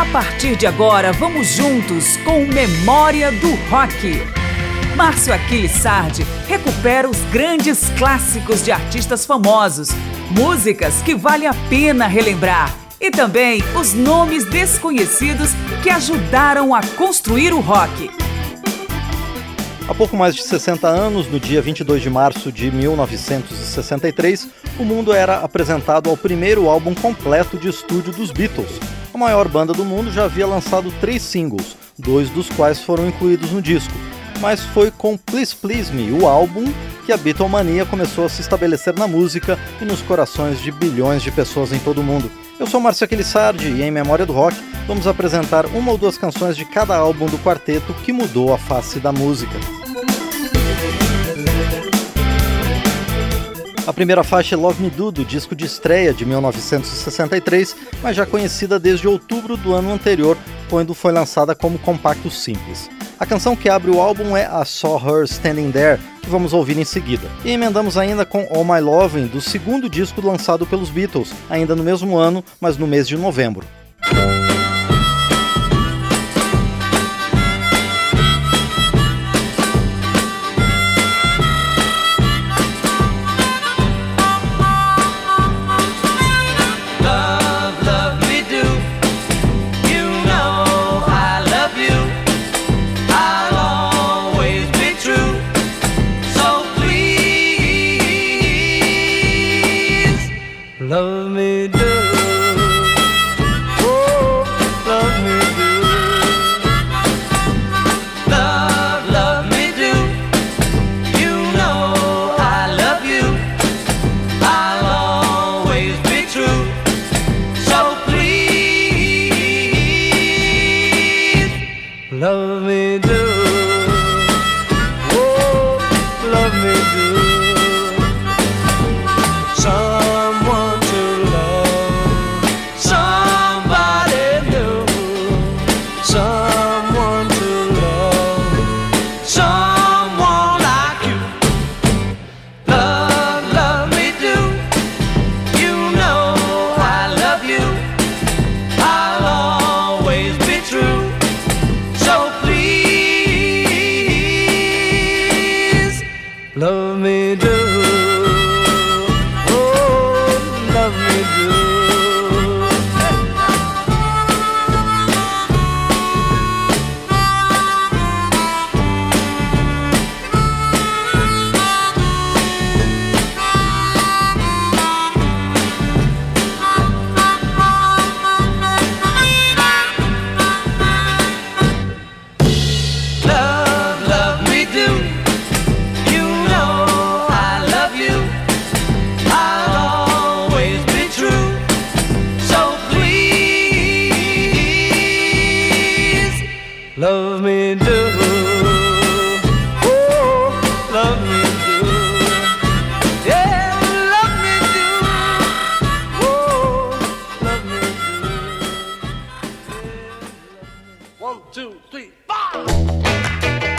A partir de agora, vamos juntos com Memória do Rock. Márcio Aquiles Sardi recupera os grandes clássicos de artistas famosos, músicas que vale a pena relembrar e também os nomes desconhecidos que ajudaram a construir o rock. Há pouco mais de 60 anos, no dia 22 de março de 1963, o mundo era apresentado ao primeiro álbum completo de estúdio dos Beatles. A maior banda do mundo já havia lançado três singles, dois dos quais foram incluídos no disco mas foi com Please Please Me, o álbum, que a Beatlemania começou a se estabelecer na música e nos corações de bilhões de pessoas em todo o mundo. Eu sou Márcio Aquilissardi e em Memória do Rock vamos apresentar uma ou duas canções de cada álbum do quarteto que mudou a face da música. A primeira faixa é Love Me Do, do disco de estreia de 1963, mas já conhecida desde outubro do ano anterior, quando foi lançada como compacto simples. A canção que abre o álbum é a Saw Her Standing There, que vamos ouvir em seguida. E emendamos ainda com All My Loving, do segundo disco lançado pelos Beatles, ainda no mesmo ano, mas no mês de novembro. two, three, four.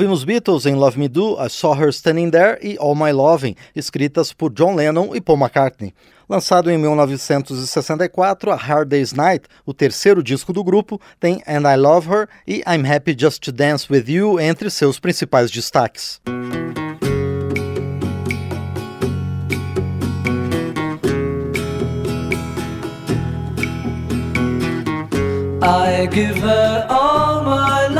Ouvimos Beatles em Love Me Do, I Saw Her Standing There e All My Loving, escritas por John Lennon e Paul McCartney. Lançado em 1964, a Hard Day's Night, o terceiro disco do grupo, tem And I Love Her e I'm Happy Just to Dance With You entre seus principais destaques. I give her all my love,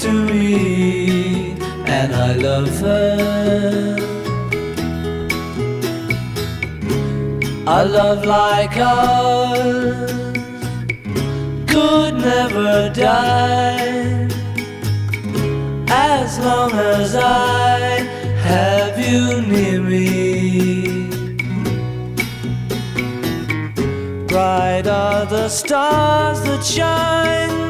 to me, and I love her. A love like ours could never die as long as I have you near me. Bright are the stars that shine,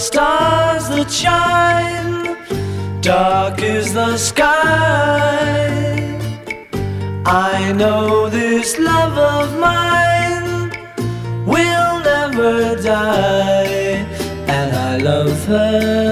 Stars that shine, dark is the sky. I know this love of mine will never die, and I love her.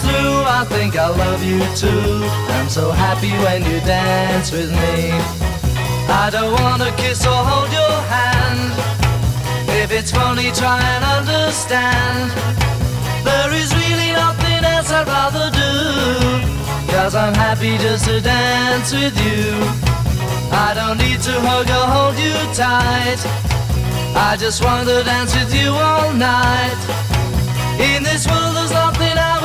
Through, I think I love you too. I'm so happy when you dance with me. I don't wanna kiss or hold your hand. If it's funny, try and understand. There is really nothing else I'd rather do. Cause I'm happy just to dance with you. I don't need to hug or hold you tight. I just want to dance with you all night. In this world, there's nothing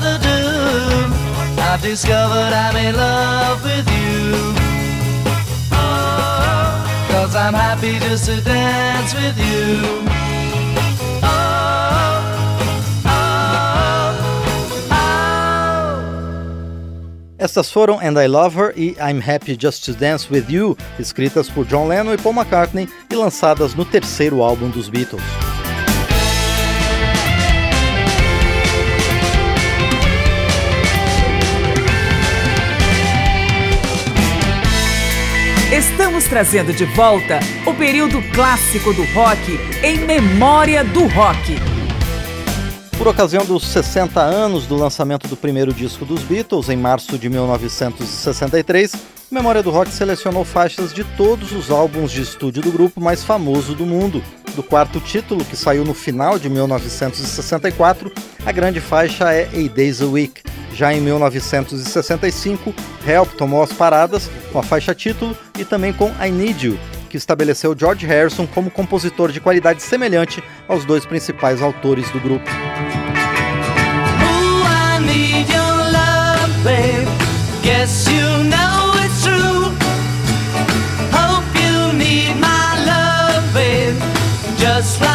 Do. I've discovered I'm in love with you. Cause I'm happy just to dance with you. Estas foram And I Love Her e I'm Happy Just to Dance With You, escritas por John Lennon e Paul McCartney e lançadas no terceiro álbum dos Beatles. Estamos trazendo de volta o período clássico do rock em memória do rock. Por ocasião dos 60 anos do lançamento do primeiro disco dos Beatles, em março de 1963, Memória do Rock selecionou faixas de todos os álbuns de estúdio do grupo mais famoso do mundo. Do quarto título, que saiu no final de 1964, a grande faixa é A Days a Week. Já em 1965, Help tomou as paradas com a faixa título e também com I Need You, que estabeleceu George Harrison como compositor de qualidade semelhante aos dois principais autores do grupo. Just like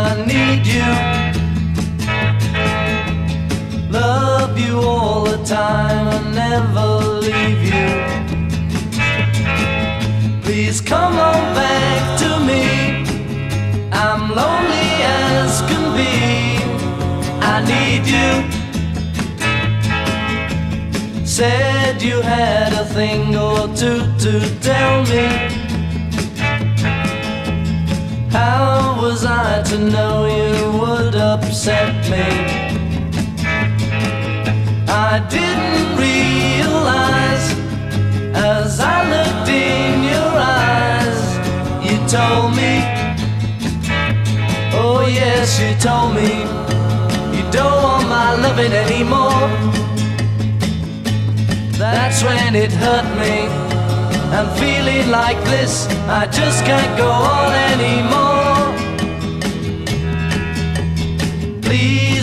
I need you. Love you all the time and never leave you. Please come on back to me. I'm lonely as can be. I need you. Said you had a thing or two to tell me. Was I to know you would upset me? I didn't realize as I looked in your eyes, you told me, oh yes, you told me, you don't want my loving anymore. That's when it hurt me. I'm feeling like this, I just can't go on anymore.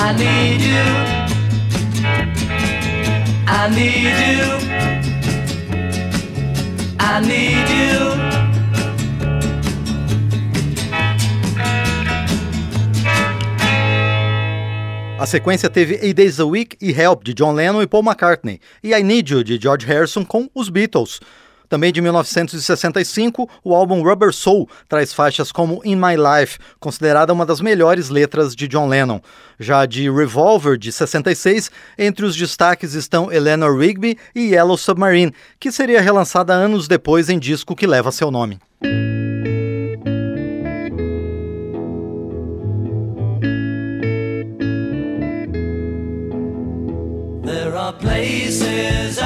I need you. I need you. I need you. A sequência teve A Days a Week e Help, de John Lennon e Paul McCartney, e I Need You, de George Harrison, com os Beatles. Também de 1965, o álbum Rubber Soul traz faixas como In My Life, considerada uma das melhores letras de John Lennon. Já de Revolver, de 66, entre os destaques estão Eleanor Rigby e Yellow Submarine, que seria relançada anos depois em disco que leva seu nome. Places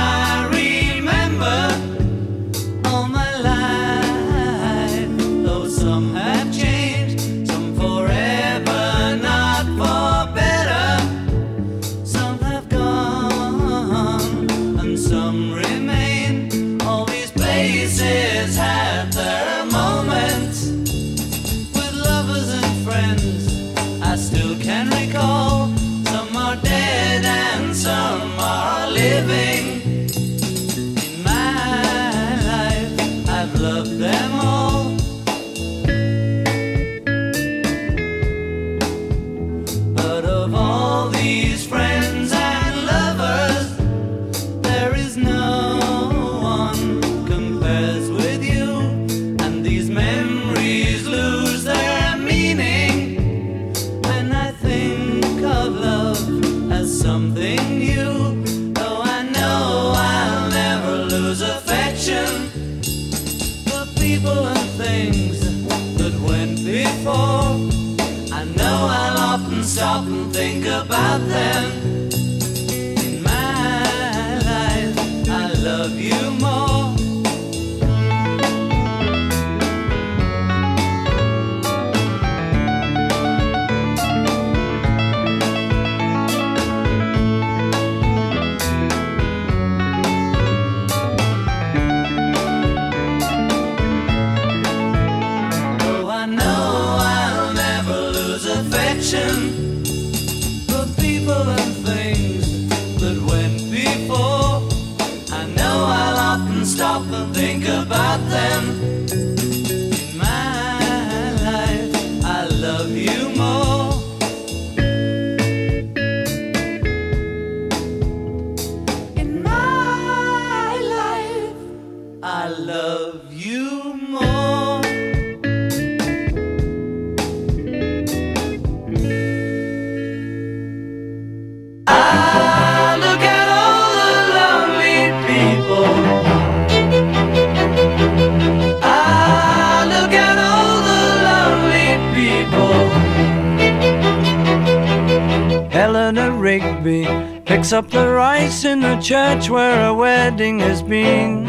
church where a wedding has been.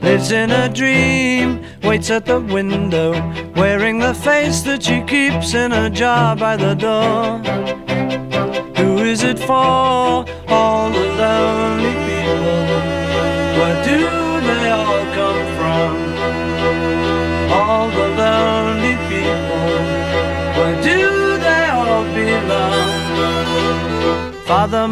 Lives in a dream, waits at the window, wearing the face that she keeps in a jar by the door.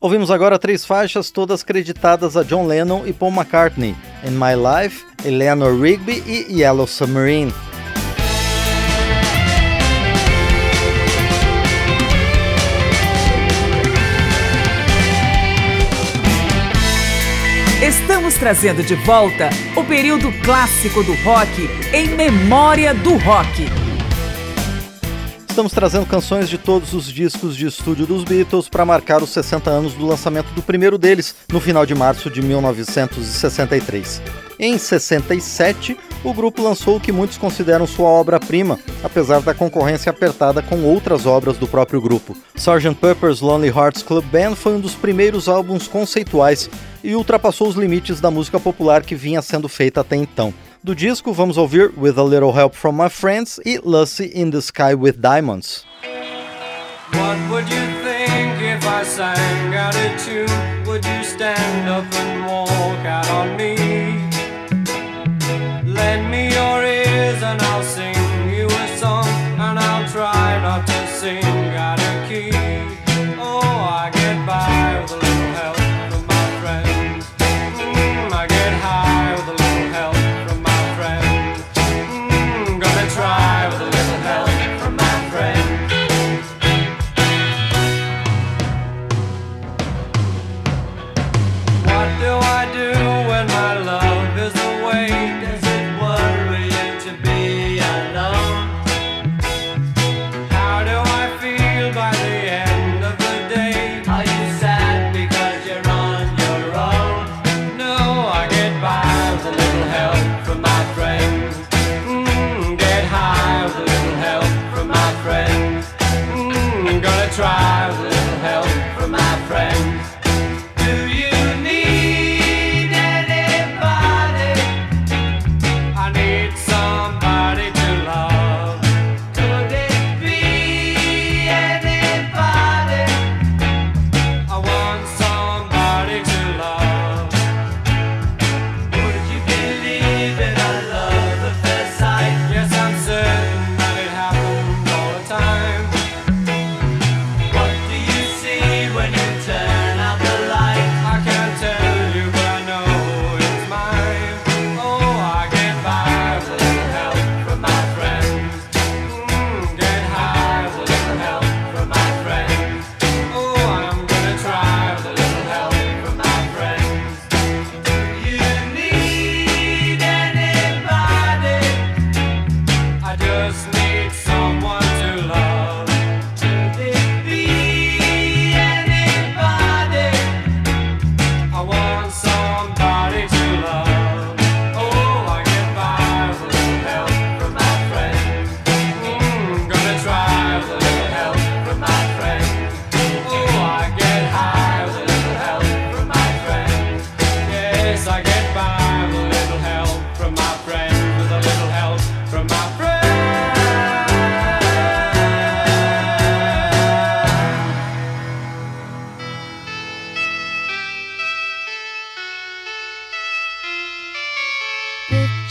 Ouvimos agora três faixas, todas creditadas a John Lennon e Paul McCartney: In My Life, Eleanor Rigby e Yellow Submarine. Estamos trazendo de volta o período clássico do rock em memória do rock. Estamos trazendo canções de todos os discos de estúdio dos Beatles para marcar os 60 anos do lançamento do primeiro deles, no final de março de 1963. Em 67, o grupo lançou o que muitos consideram sua obra-prima, apesar da concorrência apertada com outras obras do próprio grupo. Sgt. Pepper's Lonely Hearts Club Band foi um dos primeiros álbuns conceituais e ultrapassou os limites da música popular que vinha sendo feita até então. Do disco, vamos ouvir With a Little Help from My Friends e Lucy in the Sky with Diamonds. What would you think if I sang out a tune? Would you stand up and walk out on me?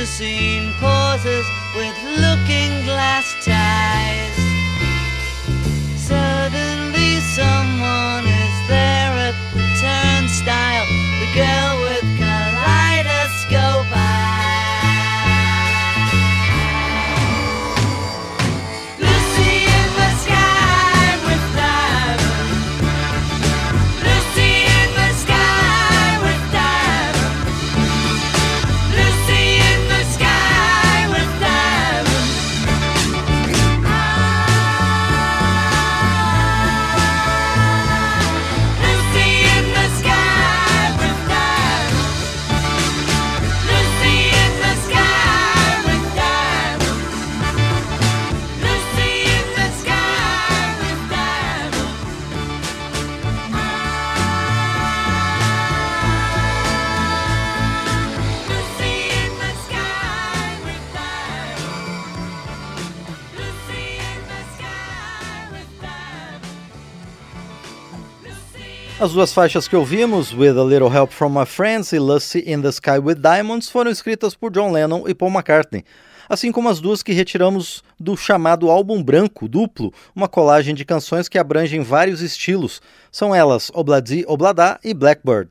to see As duas faixas que ouvimos, With a Little Help from My Friends e Lucy in the Sky with Diamonds, foram escritas por John Lennon e Paul McCartney, assim como as duas que retiramos do chamado álbum branco duplo, uma colagem de canções que abrangem vários estilos. São elas Obladi Oblada e Blackbird.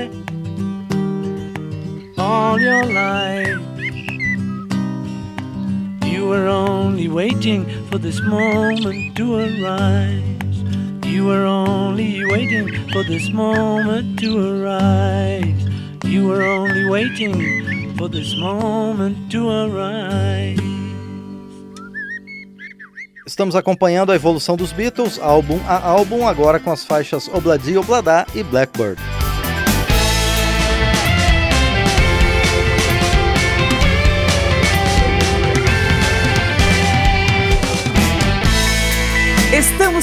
all your life. You were only waiting for this moment to arise. You were only waiting for this moment to arise. You were only waiting for this moment to arise. Estamos acompanhando a evolução dos Beatles, álbum a álbum, agora com as faixas Obladi Oblada e Blackbird.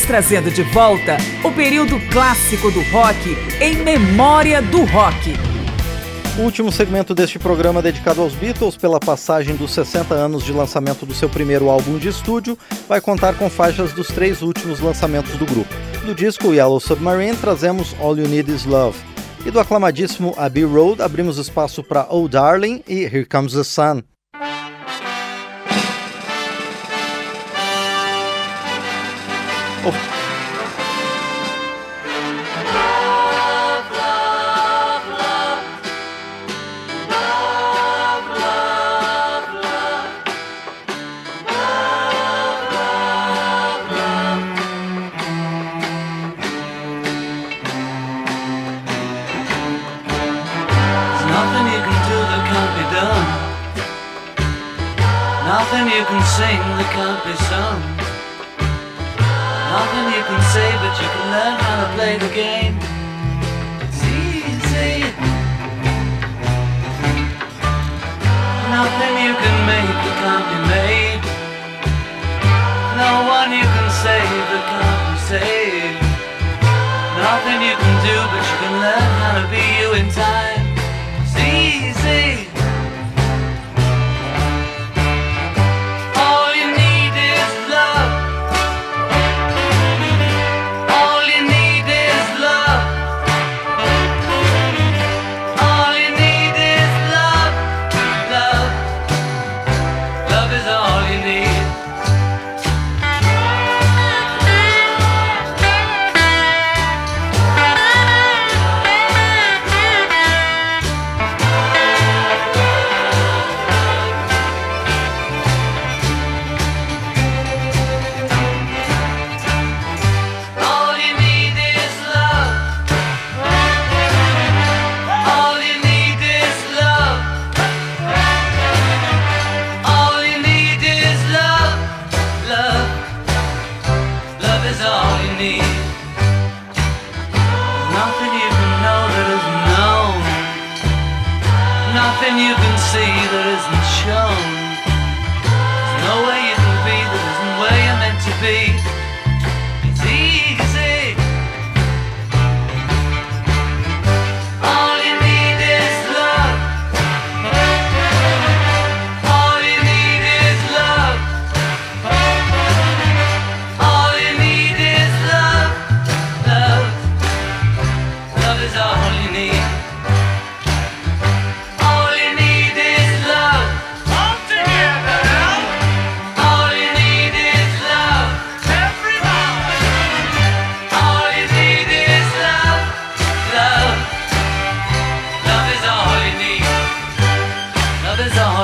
Trazendo de volta o período clássico do rock em memória do rock. O último segmento deste programa dedicado aos Beatles, pela passagem dos 60 anos de lançamento do seu primeiro álbum de estúdio, vai contar com faixas dos três últimos lançamentos do grupo. Do disco Yellow Submarine, trazemos All You Need Is Love. E do aclamadíssimo Abbey Road, abrimos espaço para Oh Darling e Here Comes the Sun. 哦。Do, but you can learn how to be you in time.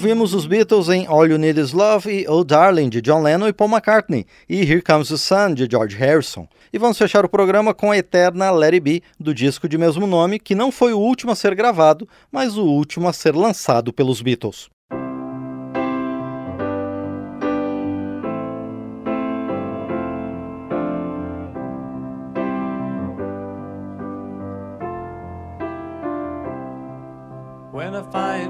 Ouvimos os Beatles em All You Need Is Love e Oh Darling, de John Lennon e Paul McCartney, e Here Comes the Sun, de George Harrison. E vamos fechar o programa com a eterna Let It Be, do disco de mesmo nome, que não foi o último a ser gravado, mas o último a ser lançado pelos Beatles. When I find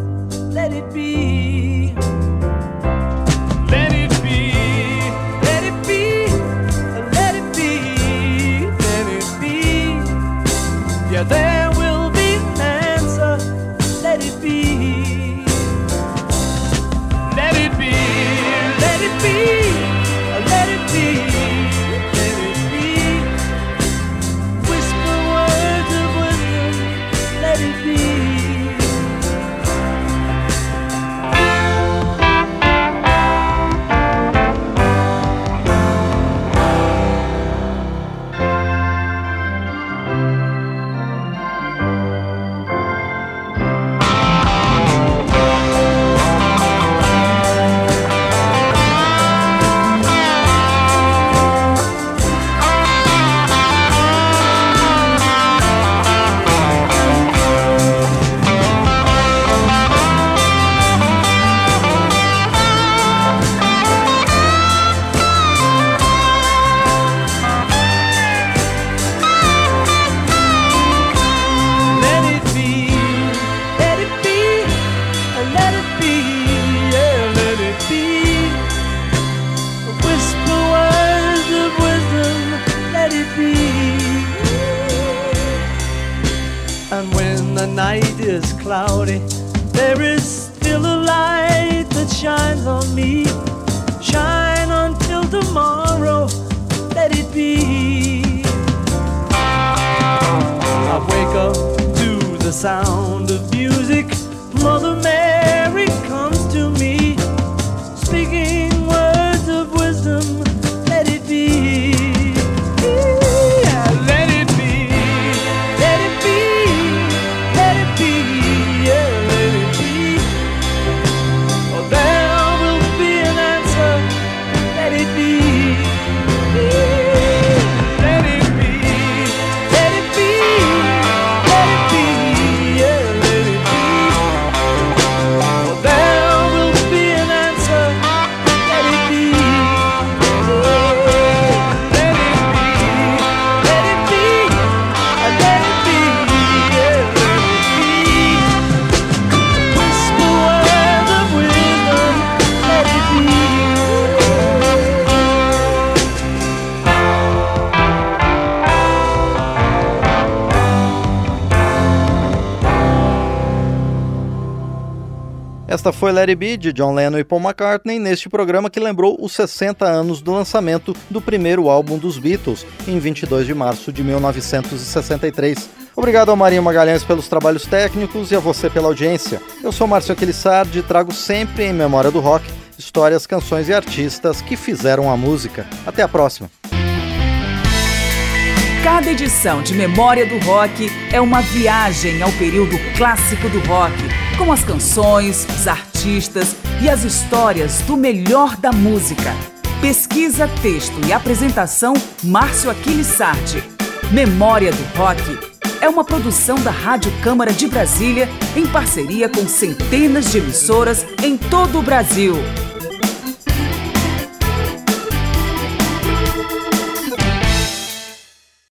let it be. Foi It Be, de John Lennon e Paul McCartney, neste programa que lembrou os 60 anos do lançamento do primeiro álbum dos Beatles, em 22 de março de 1963. Obrigado ao Marinho Magalhães pelos trabalhos técnicos e a você pela audiência. Eu sou Márcio Aquilissardi e trago sempre em memória do rock histórias, canções e artistas que fizeram a música. Até a próxima! Cada edição de Memória do Rock é uma viagem ao período clássico do rock, com as canções, os artistas e as histórias do melhor da música. Pesquisa, texto e apresentação Márcio Aquiles Sardi. Memória do Rock é uma produção da Rádio Câmara de Brasília em parceria com centenas de emissoras em todo o Brasil.